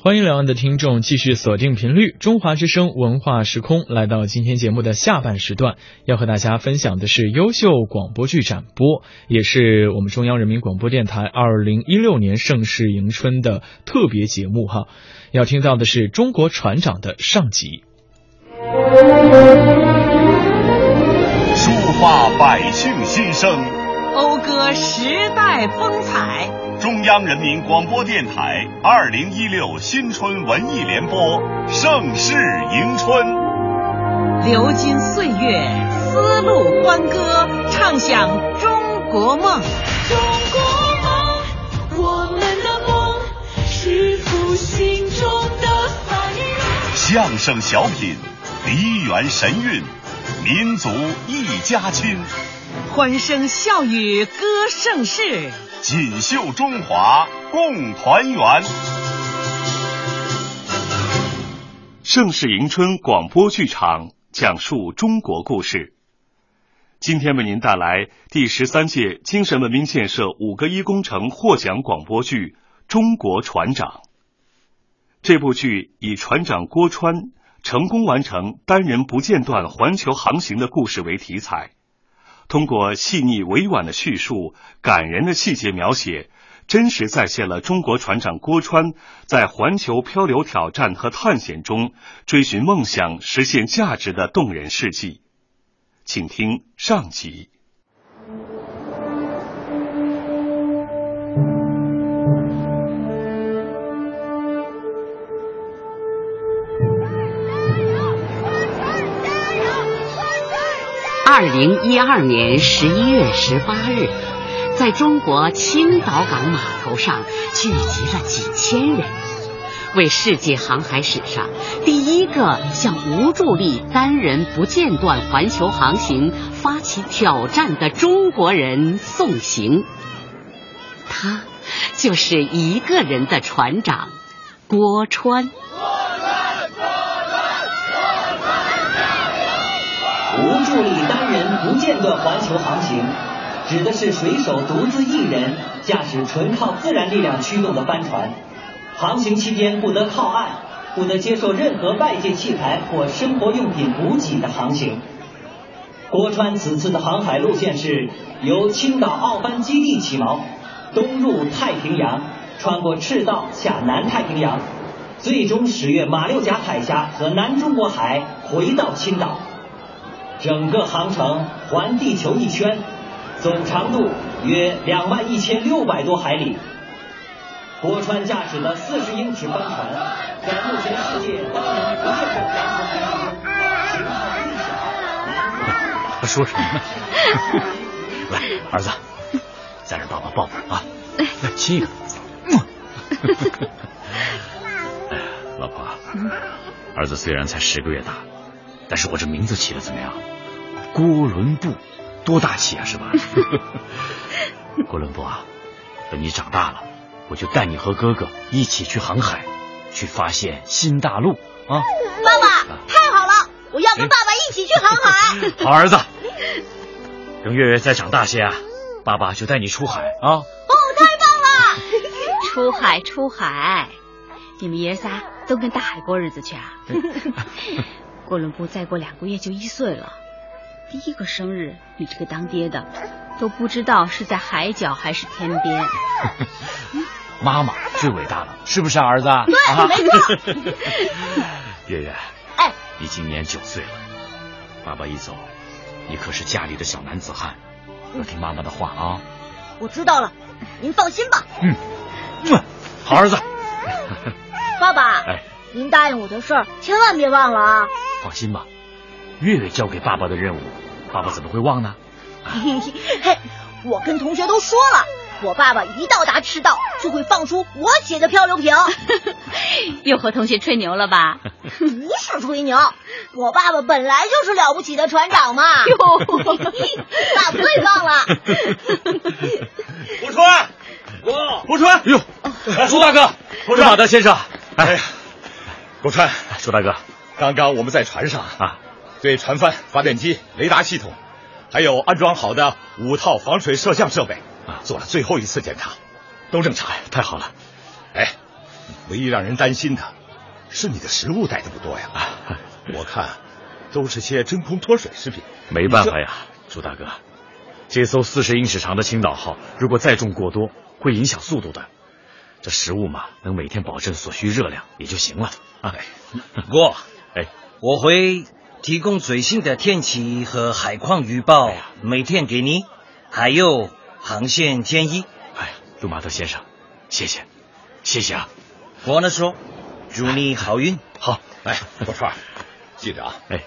欢迎两岸的听众继续锁定频率，中华之声文化时空来到今天节目的下半时段，要和大家分享的是优秀广播剧展播，也是我们中央人民广播电台二零一六年盛世迎春的特别节目哈。要听到的是中国船长的上集，抒发百姓心声，讴歌时代风采。中央人民广播电台二零一六新春文艺联播，盛世迎春。流金岁月，丝路欢歌，唱响中国梦。中国梦，我们的梦是复兴中的繁荣。相声小品，梨园神韵，民族一家亲。欢声笑语歌盛世，锦绣中华共团圆。盛世迎春广播剧场讲述中国故事。今天为您带来第十三届精神文明建设五个一工程获奖广播剧《中国船长》。这部剧以船长郭川成功完成单人不间断环球航行的故事为题材。通过细腻委婉的叙述、感人的细节描写，真实再现了中国船长郭川在环球漂流挑战和探险中追寻梦想、实现价值的动人事迹。请听上集。二零一二年十一月十八日，在中国青岛港码头上聚集了几千人，为世界航海史上第一个向无助力单人不间断环球航行发起挑战的中国人送行。他就是一个人的船长郭川。无助力单人不间断环球航行，指的是水手独自一人驾驶纯靠自然力量驱动的帆船，航行期间不得靠岸，不得接受任何外界器材或生活用品补给的航行。郭川此次的航海路线是由青岛奥帆基地起锚，东入太平洋，穿过赤道下南太平洋，最终驶越马六甲海峡和南中国海，回到青岛。整个航程环地球一圈，总长度约两万一千六百多海里。郭川驾驶的四十英尺帆船，在目前世界单人不间断航行中，型号最小。说什么？呢？来，儿子，再让爸爸抱抱啊！来亲一个。老婆，儿子虽然才十个月大。但是我这名字起的怎么样？郭伦布，多大气啊，是吧？郭伦布啊，等你长大了，我就带你和哥哥一起去航海，去发现新大陆啊！爸爸，太好了，我要跟爸爸一起去航海。好儿子，等月月再长大些啊，爸爸就带你出海啊！哦，太棒了！出海，出海，你们爷仨都跟大海过日子去啊！郭伦布再过两个月就一岁了，第一个生日，你这个当爹的都不知道是在海角还是天边。妈妈最伟大了，是不是啊儿子？对，没错。月月，哎，你今年九岁了，爸爸一走，你可是家里的小男子汉，要听妈妈的话啊。我知道了，您放心吧。嗯，好儿子。爸爸。哎。您答应我的事儿，千万别忘了啊！放心吧，月月交给爸爸的任务，爸爸怎么会忘呢？嘿 嘿，我跟同学都说了，我爸爸一到达赤道就会放出我写的漂流瓶。又和同学吹牛了吧？不是吹牛，我爸爸本来就是了不起的船长嘛。哟，爸爸最棒了！郭川，郭郭川，哟，朱大哥，朱马德先生，哎呀。郭川，朱大哥，刚刚我们在船上啊，对船帆、发电机、雷达系统，还有安装好的五套防水摄像设备啊，做了最后一次检查，都正常。太好了。哎，唯一让人担心的是你的食物带的不多呀。啊我看都是些真空脱水食品。没办法呀，朱大哥，这艘四十英尺长的青岛号，如果载重过多，会影响速度的。这食物嘛，能每天保证所需热量也就行了啊。不过，哎，我会提供最新的天气和海况预报，每天给你，还有航线建议。哎呀，杜马德先生，谢谢，谢谢啊。我呢说，祝你好运。好，哎，郭川，记着啊，哎，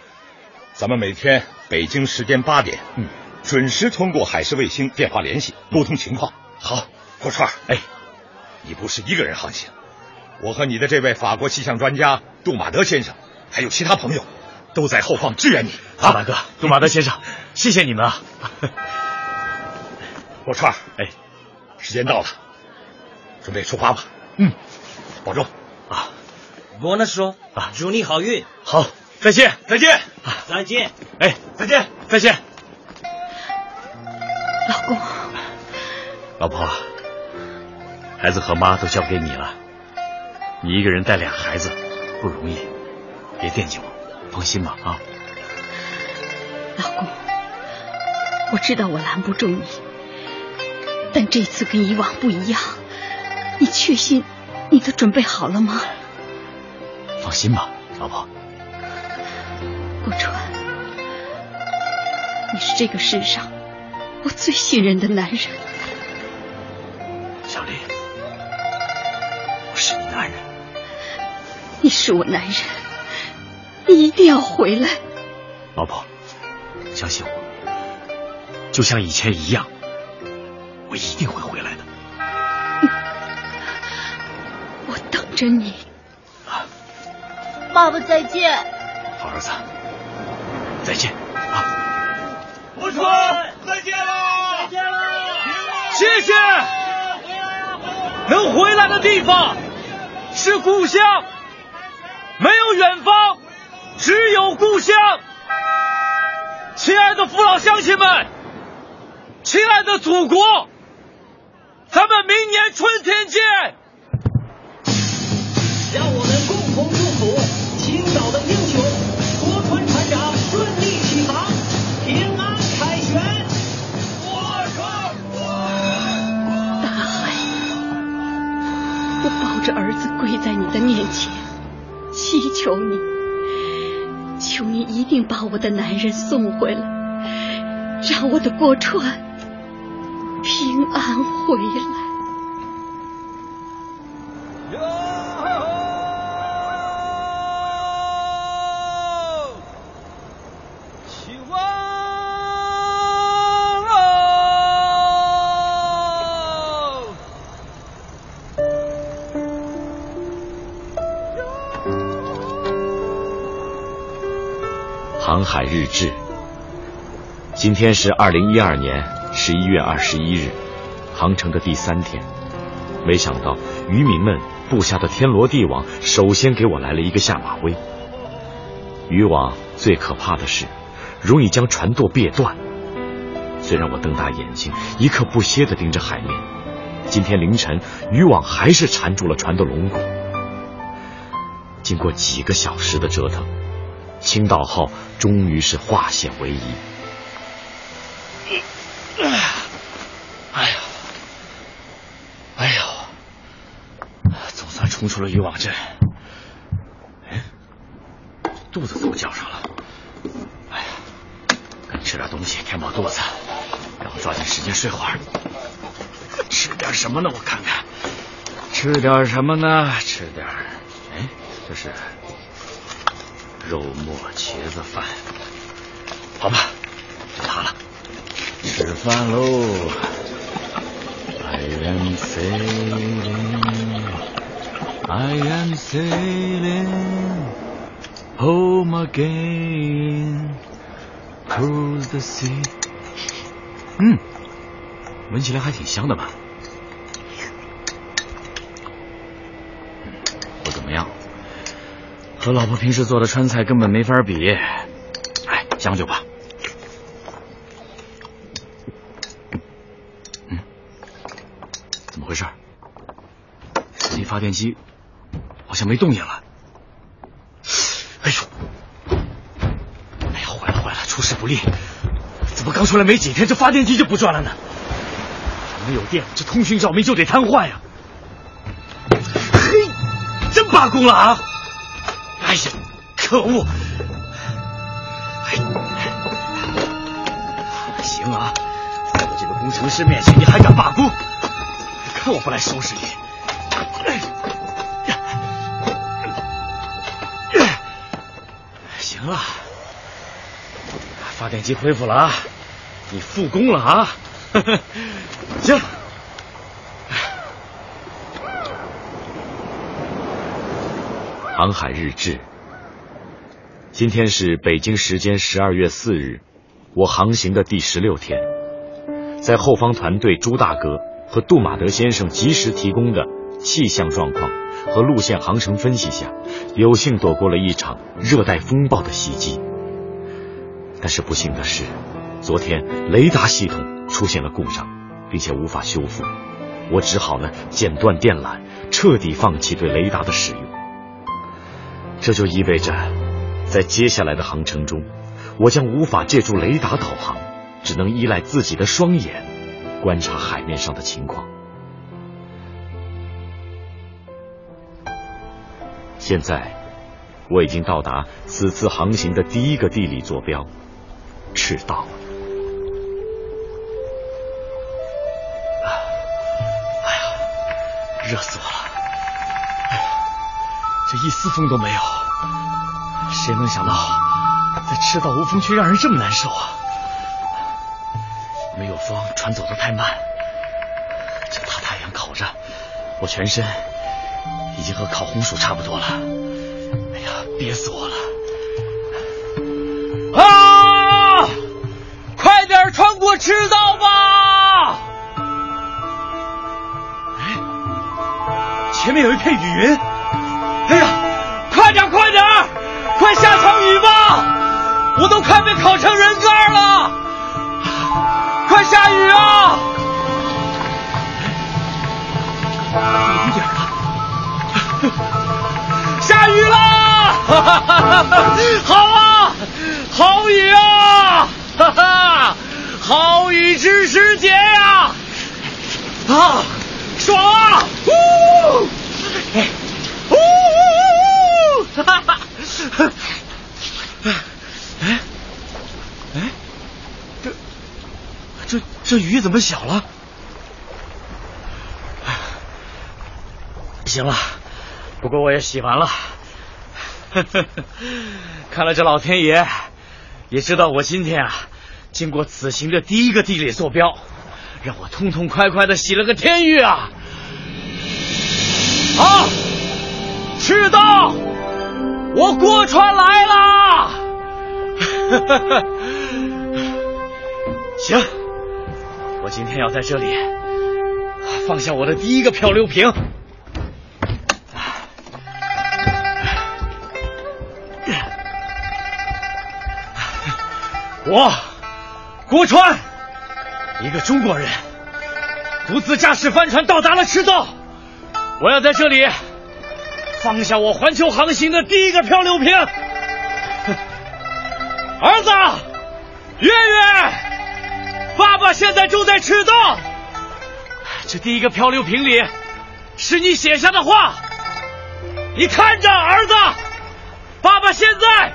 咱们每天北京时间八点，嗯，准时通过海事卫星电话联系，沟通情况。好，郭川，哎。你不是一个人航行，我和你的这位法国气象专家杜马德先生，还有其他朋友，都在后方支援你。啊，大哥，杜马德先生，谢谢你们啊！郭川，哎，时间到了，准备出发吧。嗯，保重啊！我呢说啊，祝你好运。好，再见，再见，啊再见。哎，再见，再见。老公，老婆。孩子和妈都交给你了，你一个人带俩孩子不容易，别惦记我，放心吧啊！老公，我知道我拦不住你，但这次跟以往不一样，你确信你都准备好了吗？放心吧，老婆。顾川，你是这个世上我最信任的男人。小丽。我是你男人，你是我男人，你一定要回来，老婆，相信我，就像以前一样，我一定会回来的。我等着你。啊，爸爸再见。好儿子，再见啊！我川，再见了，再见了，谢谢。能回来的地方。是故乡，没有远方，只有故乡。亲爱的父老乡亲们，亲爱的祖国，咱们明年春天见。让我们共同祝福青岛的英雄郭川船长顺利起航，平安凯旋。大海，我抱着儿子跪在你的面前，祈求你，求你一定把我的男人送回来，让我的郭川平安回来。海日志。今天是二零一二年十一月二十一日，航程的第三天。没想到渔民们布下的天罗地网，首先给我来了一个下马威。渔网最可怕的是，容易将船舵别断。虽然我瞪大眼睛，一刻不歇地盯着海面，今天凌晨渔网还是缠住了船的龙骨。经过几个小时的折腾。青岛号终于是化险为夷。哎呀，哎呀，总算冲出了渔网阵。哎，肚子怎么叫上了？哎呀，赶紧吃点东西填饱肚子，然后抓紧时间睡会儿。吃点什么呢？我看看，吃点什么呢？吃点……哎，这是。肉末茄子饭，好吧，就它了。吃饭喽！I am sailing, I am sailing home again, cruise the sea。嗯，闻起来还挺香的吧？不怎么样。和老婆平时做的川菜根本没法比，哎，将就吧。嗯，怎么回事？手机发电机好像没动静了。哎呦，哎呀，坏了坏了，出师不利！怎么刚出来没几天，这发电机就不转了呢？没有电，这通讯照明就得瘫痪呀！嘿，真罢工了啊！可恶！行啊，在我这个工程师面前，你还敢罢工？看我不来收拾你！行了，发电机恢复了啊，你复工了啊！行。航海日志。今天是北京时间十二月四日，我航行的第十六天，在后方团队朱大哥和杜马德先生及时提供的气象状况和路线航程分析下，有幸躲过了一场热带风暴的袭击。但是不幸的是，昨天雷达系统出现了故障，并且无法修复，我只好呢剪断电缆，彻底放弃对雷达的使用。这就意味着，在接下来的航程中，我将无法借助雷达导航，只能依赖自己的双眼观察海面上的情况。现在，我已经到达此次航行的第一个地理坐标——赤道。哎呀，热死我了！哎呀这一丝风都没有，谁能想到在赤道无风却让人这么难受啊？没有风，船走得太慢，这大太阳烤着，我全身已经和烤红薯差不多了。哎呀，憋死我了！啊！快点穿过赤道吧！哎，前面有一片雨云。快下场雨吧！我都快被烤成人干了，快下雨啊！这雨怎么小了？行了，不过我也洗完了。看来这老天爷也知道我今天啊，经过此行的第一个地理坐标，让我痛痛快快的洗了个天浴啊！好。赤道，我过船来啦！行，今天要在这里放下我的第一个漂流瓶。我郭川，一个中国人，独自驾驶帆船到达了赤道，我要在这里。放下我环球航行的第一个漂流瓶，儿子，月月，爸爸现在正在赤道。这第一个漂流瓶里是你写下的话，你看着，儿子，爸爸现在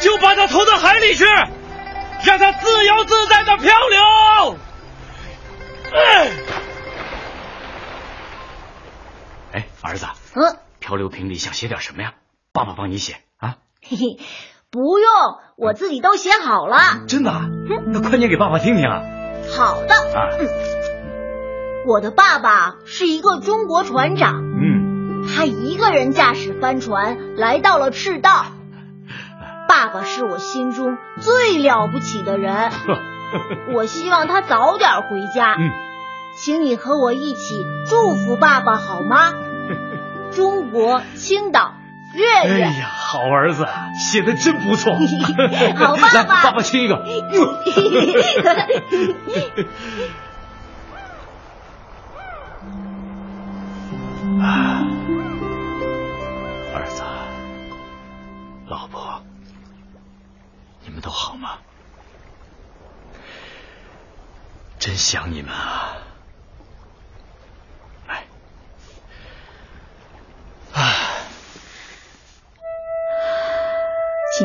就把它投到海里去，让它自由自在的漂流。哎，儿子，嗯。漂流瓶里想写点什么呀？爸爸帮你写啊！嘿嘿，不用，我自己都写好了。真的？那快念给爸爸听听啊！好的。啊，我的爸爸是一个中国船长。嗯，他一个人驾驶帆船来到了赤道。爸爸是我心中最了不起的人。我希望他早点回家。嗯，请你和我一起祝福爸爸好吗？中国青岛，月月。哎呀，好儿子，写的真不错。好爸爸，来，爸爸亲一个。儿子老婆，你们都好吗？真想你们啊！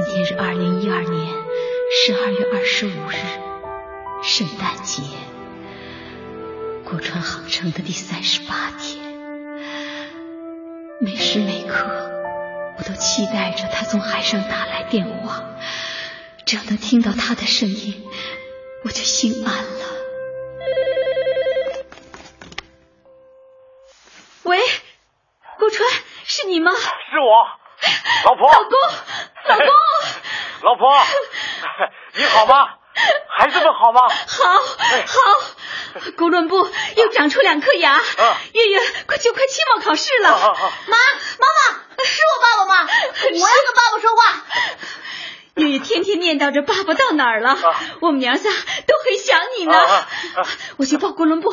今天是二零一二年十二月二十五日，圣诞节，过川航程的第三十八天，每时每刻。我都期待着他从海上打来电话，只要能听到他的声音，我就心安了。喂，顾川，是你吗？是我，老婆。老公，老婆，你好吗？孩子们好吗？好，好。哥伦布又长出两颗牙。月月快就快期末考试了。妈，妈妈。是我爸爸吗？我要跟爸爸说话。月月天天念叨着爸爸到哪儿了，我们娘仨都很想你呢。我去抱哥伦布，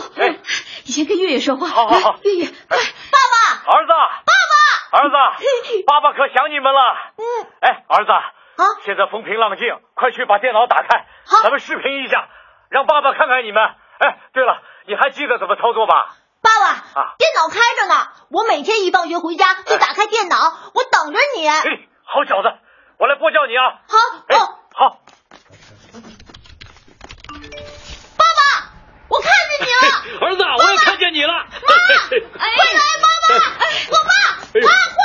你先跟月月说话。好好好，月月，快，爸爸，儿子，爸爸，儿子，爸爸可想你们了。嗯，哎，儿子，啊，现在风平浪静，快去把电脑打开，咱们视频一下，让爸爸看看你们。哎，对了，你还记得怎么操作吧？爸爸，啊电脑开着呢，我每天一放学回家就打开电脑，我等着你。哎，好小子，我来拨叫你啊。好，哎，好。爸爸，我看见你了。儿子，我也看见你了。妈，快来，爸爸，我爸，妈，快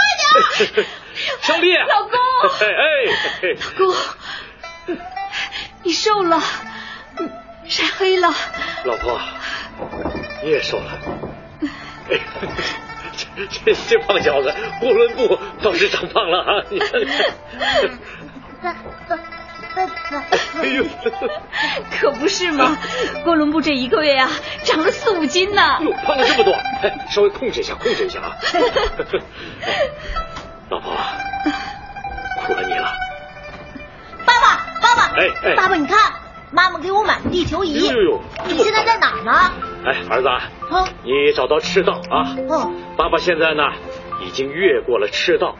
点。小丽，老公，哎，老公，你瘦了，晒黑了。老婆，你也瘦了。这这这胖小子，哥伦布倒是长胖了啊！你看，哎呦，可不是嘛！郭伦布这一个月呀，长了四五斤呢。哟，胖了这么多，稍微控制一下，控制一下啊！老婆，苦了你了。爸爸，爸爸，哎哎，爸爸，你看，妈妈给我买的地球仪。呦呦呦，你现在在哪儿呢？哎，儿子，你找到赤道啊？爸爸现在呢，已经越过了赤道，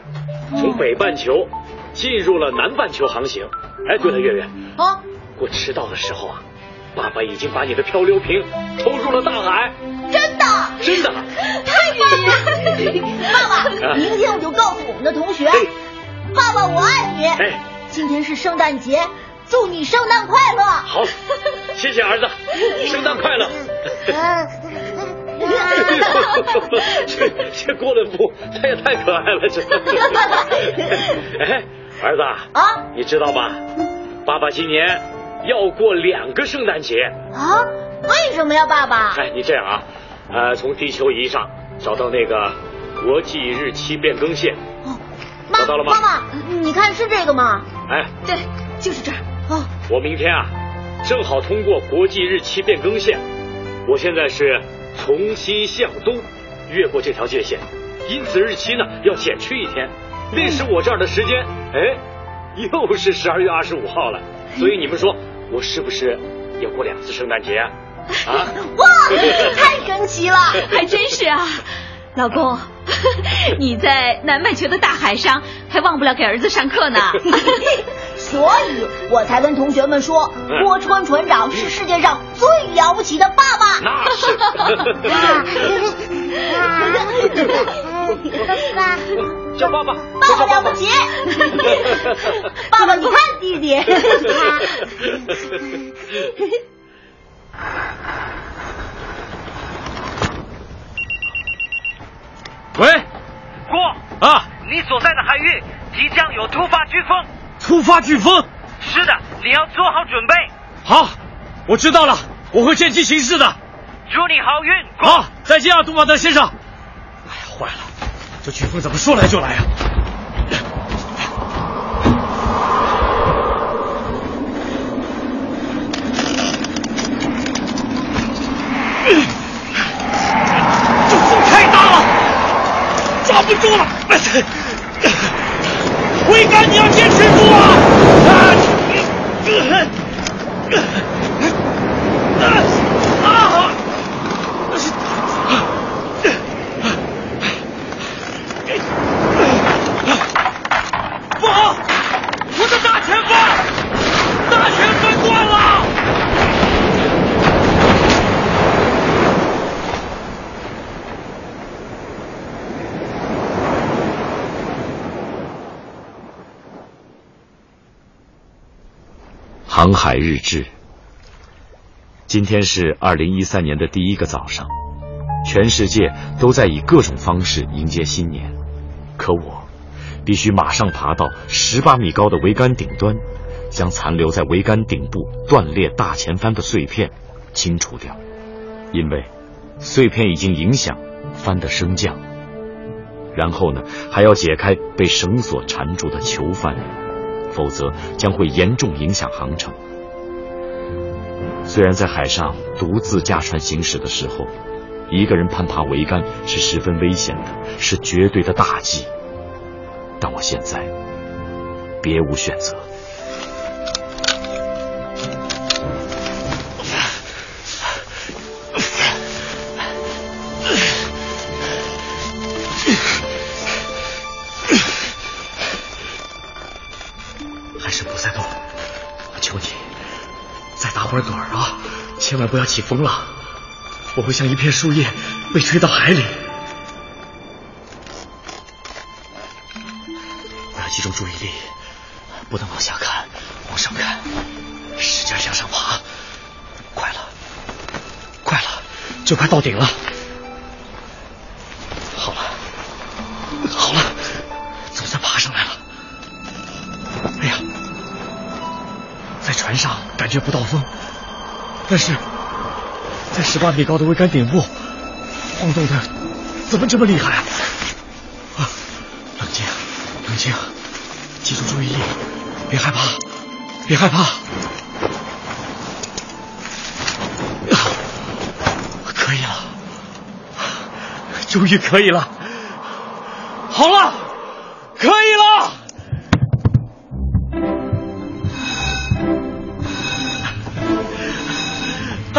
从北半球进入了南半球航行。哎，对了，月月，啊，过赤道的时候啊，爸爸已经把你的漂流瓶投入了大海。真的？真的？太棒了！们的同学，爸爸我爱你。哎，今天是圣诞节。祝你圣诞快乐！好，谢谢儿子，圣诞快乐。这这郭伦布他也太可爱了，这。哎，儿子啊，你知道吧？爸爸今年要过两个圣诞节啊？为什么呀，爸爸？哎，你这样啊，呃，从地球仪上找到那个国际日期变更线。哦，找到了吗？妈妈，你看是这个吗？哎，对，就是这儿。哦，我明天啊，正好通过国际日期变更线。我现在是从西向东，越过这条界限，因此日期呢要减去一天。那时我这儿的时间，哎，又是十二月二十五号了。所以你们说，我是不是要过两次圣诞节啊？啊！哇，太神奇了，还真是啊。老公，你在南半球的大海上，还忘不了给儿子上课呢。所以我才跟同学们说，郭川船长是世界上最了不起的爸爸。那是。叫爸爸，爸爸了不起。爸爸，你看弟弟。喂，郭啊，你所在的海域即将有突发飓风。突发飓风，是的，你要做好准备。好，我知道了，我会见机行事的。祝你好运。好，再见啊，杜马德先生。哎呀，坏了，这飓风怎么说来就来啊？这风太大了，不住了。挥杆，你要坚持住啊！啊！啊！不好，航海日志。今天是二零一三年的第一个早上，全世界都在以各种方式迎接新年，可我必须马上爬到十八米高的桅杆顶端，将残留在桅杆顶部断裂大前帆的碎片清除掉，因为碎片已经影响帆的升降。然后呢，还要解开被绳索缠住的囚帆，否则将会严重影响航程。虽然在海上独自驾船行驶的时候，一个人攀爬桅杆是十分危险的，是绝对的大忌，但我现在别无选择。会儿盹儿啊！千万不要起风了，我会像一片树叶被吹到海里。我要集中注意力，不能往下看，往上看，使劲向上爬。快了，快了，就快到顶了。好了，好了，总算爬上来了。哎呀，在船上感觉不到风，但是在十八米高的桅杆顶部晃动的怎么这么厉害啊？冷静，冷静，集中注意力，别害怕，别害怕。可以了，终于可以了，好了，可以了。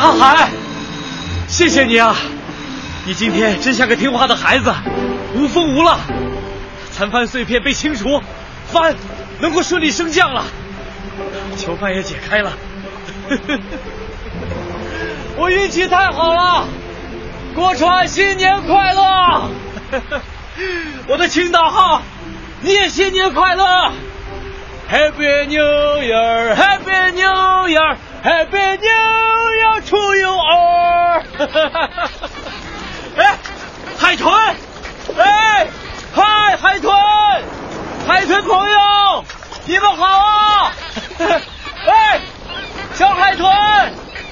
大海，谢谢你啊！你今天真像个听话的孩子，无风无浪，残帆碎片被清除，帆能够顺利升降了，囚犯也解开了。我运气太好了，郭川新年快乐！我的青岛号，你也新年快乐！Happy New Year，Happy New Happy New Year to you all！哎，海豚，哎，嗨，海豚，海豚朋友，你们好啊！哎，小海豚。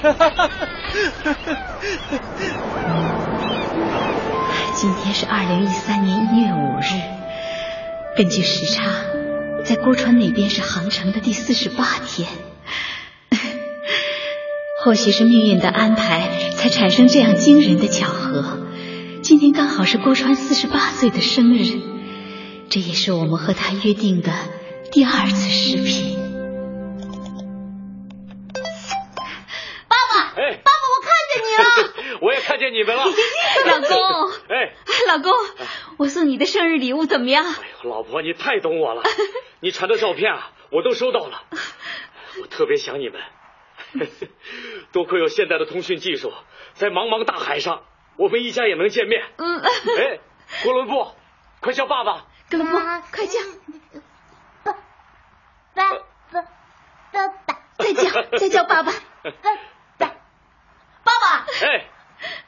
今天是二零一三年一月五日，根据时差，在郭川那边是航程的第四十八天。或许是命运的安排，才产生这样惊人的巧合。今天刚好是郭川四十八岁的生日，这也是我们和他约定的第二次视频。爸爸，哎爸爸，我看见你了。我也看见你们了，老公，哎，老公，我送你的生日礼物怎么样？哎呦老婆，你太懂我了，你传的照片啊，我都收到了，我特别想你们。多亏有现代的通讯技术，在茫茫大海上，我们一家也能见面。嗯，哎，哥伦布，快叫爸爸！哥伦布，快叫！爸爸爸爸爸，再叫，再叫爸爸！爸爸，哎，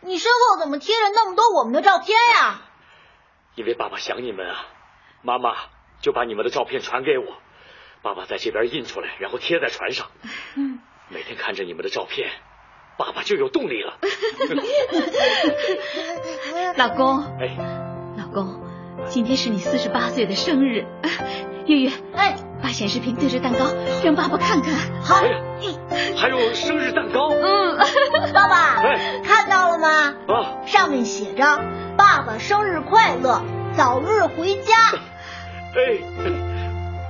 你身后怎么贴着那么多我们的照片呀？因为爸爸想你们啊，妈妈就把你们的照片传给我，爸爸在这边印出来，然后贴在船上。嗯，每天看着你们的照片，爸爸就有动力了。老公，哎，老公，今天是你四十八岁的生日，月月，哎，把显示屏对着蛋糕，让爸爸看看。好，哎，还有生日蛋糕。嗯，爸爸，哎看到了吗？啊，上面写着“爸爸生日快乐，早日回家 哎，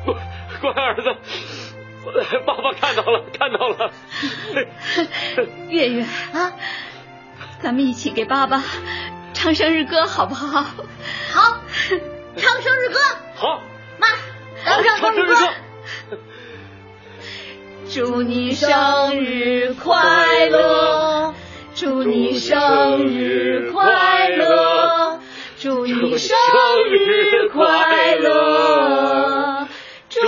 乖 乖儿子，爸爸看到了，看到了。月月啊，咱们一起给爸爸唱生日歌好不好？”。好，唱生日歌。好，妈，咱们唱生日歌。祝你生日快乐，祝你生日快乐，祝你生日快乐，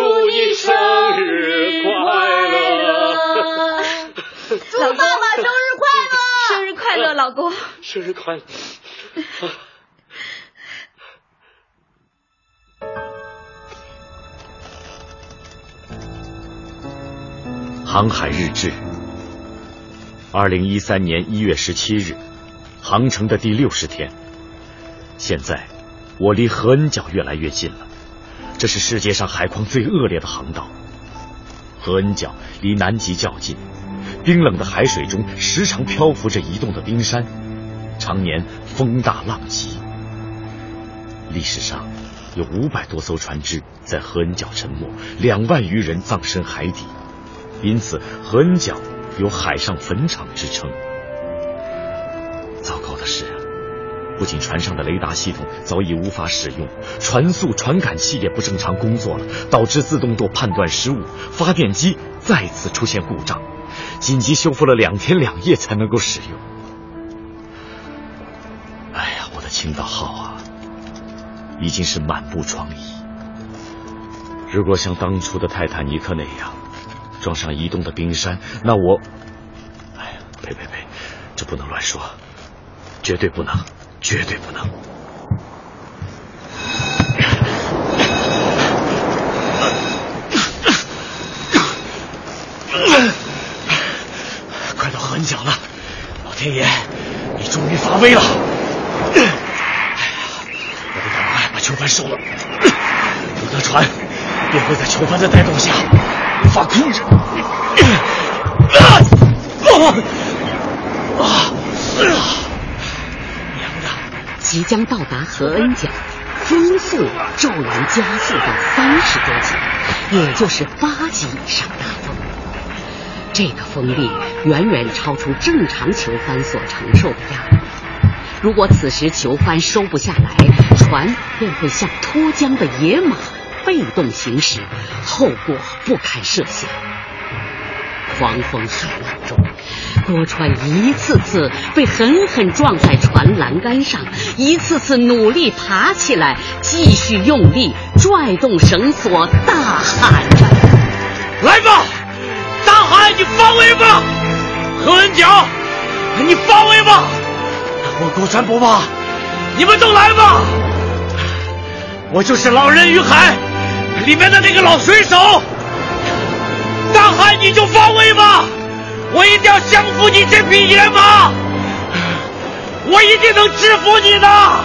祝你生日快乐祝爸爸生日快乐。生日快乐老公。生日快乐。航海日志。二零一三年一月十七日航程的第六十天。现在我离合恩角越来越近了。这是世界上海况最恶劣的航道。何恩角离南极较近，冰冷的海水中时常漂浮着移动的冰山，常年风大浪急。历史上有五百多艘船只在何恩角沉没，两万余人葬身海底。因此，何恩角有“海上坟场”之称。不仅船上的雷达系统早已无法使用，船速传感器也不正常工作了，导致自动舵判断失误，发电机再次出现故障，紧急修复了两天两夜才能够使用。哎呀，我的青岛号啊，已经是满布疮痍。如果像当初的泰坦尼克那样，撞上移动的冰山，那我……哎呀，呸呸呸，这不能乱说，绝对不能，绝对不能！快到河角了，老天爷，你终于发威了！哎呀，我得赶快把囚犯收了，有的船便会在囚犯的带动下。无法控制。娘即将到达何恩角，风速骤然加速到三十多级，也就是八级以上大风。这个风力远远超出正常囚帆所承受的压力。如果此时囚帆收不下来，船便会像脱缰的野马。被动行驶，后果不堪设想。狂风海浪中，郭川一次次被狠狠撞在船栏杆上，一次次努力爬起来，继续用力拽动绳索，大喊着：“来吧，大海，你发威吧！何恩角，你发威吧！我郭川不怕，你们都来吧！我就是老人与海。”里面的那个老水手，大海你就发威吧，我一定要降服你这匹野马，我一定能制服你的。啊